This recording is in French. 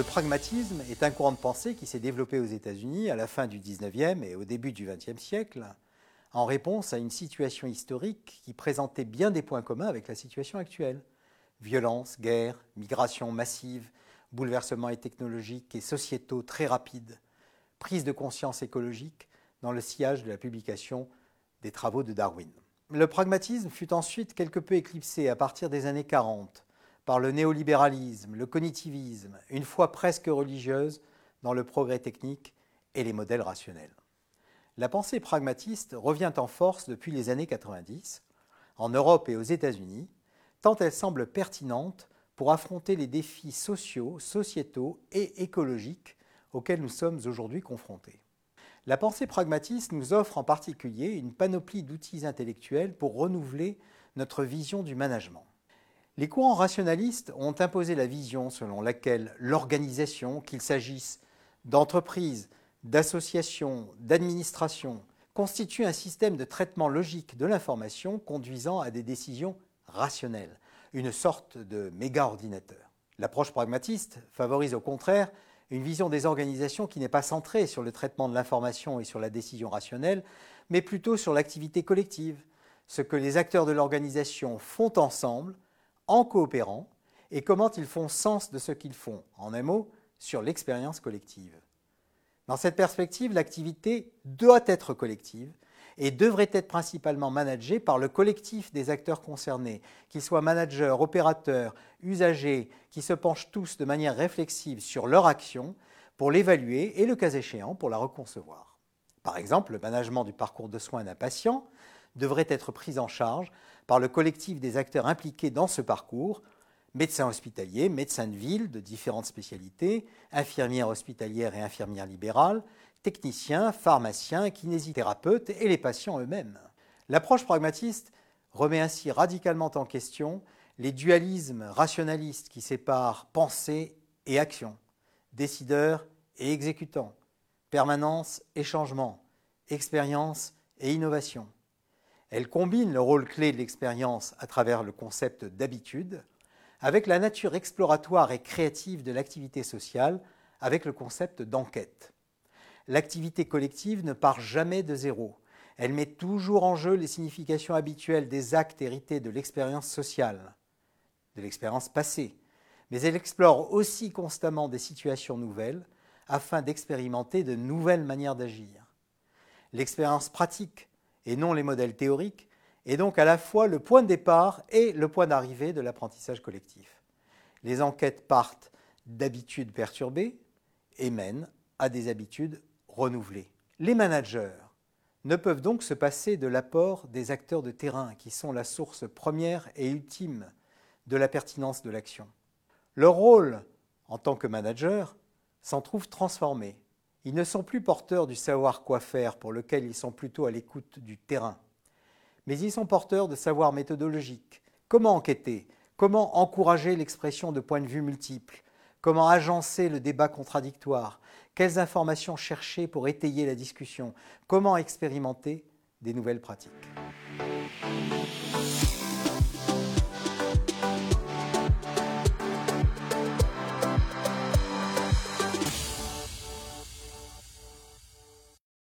Le pragmatisme est un courant de pensée qui s'est développé aux États-Unis à la fin du 19e et au début du 20e siècle, en réponse à une situation historique qui présentait bien des points communs avec la situation actuelle. Violence, guerre, migration massive, bouleversements technologiques et sociétaux très rapides, prise de conscience écologique dans le sillage de la publication des travaux de Darwin. Le pragmatisme fut ensuite quelque peu éclipsé à partir des années 40 par le néolibéralisme, le cognitivisme, une foi presque religieuse dans le progrès technique et les modèles rationnels. La pensée pragmatiste revient en force depuis les années 90, en Europe et aux États-Unis, tant elle semble pertinente pour affronter les défis sociaux, sociétaux et écologiques auxquels nous sommes aujourd'hui confrontés. La pensée pragmatiste nous offre en particulier une panoplie d'outils intellectuels pour renouveler notre vision du management. Les courants rationalistes ont imposé la vision selon laquelle l'organisation, qu'il s'agisse d'entreprises, d'associations, d'administrations, constitue un système de traitement logique de l'information conduisant à des décisions rationnelles, une sorte de méga-ordinateur. L'approche pragmatiste favorise au contraire une vision des organisations qui n'est pas centrée sur le traitement de l'information et sur la décision rationnelle, mais plutôt sur l'activité collective, ce que les acteurs de l'organisation font ensemble en coopérant et comment ils font sens de ce qu'ils font, en un mot, sur l'expérience collective. Dans cette perspective, l'activité doit être collective et devrait être principalement managée par le collectif des acteurs concernés, qu'ils soient managers, opérateurs, usagers, qui se penchent tous de manière réflexive sur leur action pour l'évaluer et, le cas échéant, pour la reconcevoir. Par exemple, le management du parcours de soins d'un patient devrait être pris en charge par le collectif des acteurs impliqués dans ce parcours, médecins hospitaliers, médecins de ville de différentes spécialités, infirmières hospitalières et infirmières libérales, techniciens, pharmaciens, kinésithérapeutes et les patients eux-mêmes. L'approche pragmatiste remet ainsi radicalement en question les dualismes rationalistes qui séparent pensée et action, décideurs et exécutants, permanence et changement, expérience et innovation. Elle combine le rôle clé de l'expérience à travers le concept d'habitude avec la nature exploratoire et créative de l'activité sociale avec le concept d'enquête. L'activité collective ne part jamais de zéro. Elle met toujours en jeu les significations habituelles des actes hérités de l'expérience sociale, de l'expérience passée, mais elle explore aussi constamment des situations nouvelles afin d'expérimenter de nouvelles manières d'agir. L'expérience pratique et non les modèles théoriques, est donc à la fois le point de départ et le point d'arrivée de l'apprentissage collectif. Les enquêtes partent d'habitudes perturbées et mènent à des habitudes renouvelées. Les managers ne peuvent donc se passer de l'apport des acteurs de terrain qui sont la source première et ultime de la pertinence de l'action. Leur rôle en tant que manager s'en trouve transformé ils ne sont plus porteurs du savoir quoi faire pour lequel ils sont plutôt à l'écoute du terrain. Mais ils sont porteurs de savoir méthodologique. Comment enquêter? Comment encourager l'expression de points de vue multiples? Comment agencer le débat contradictoire? Quelles informations chercher pour étayer la discussion? Comment expérimenter des nouvelles pratiques?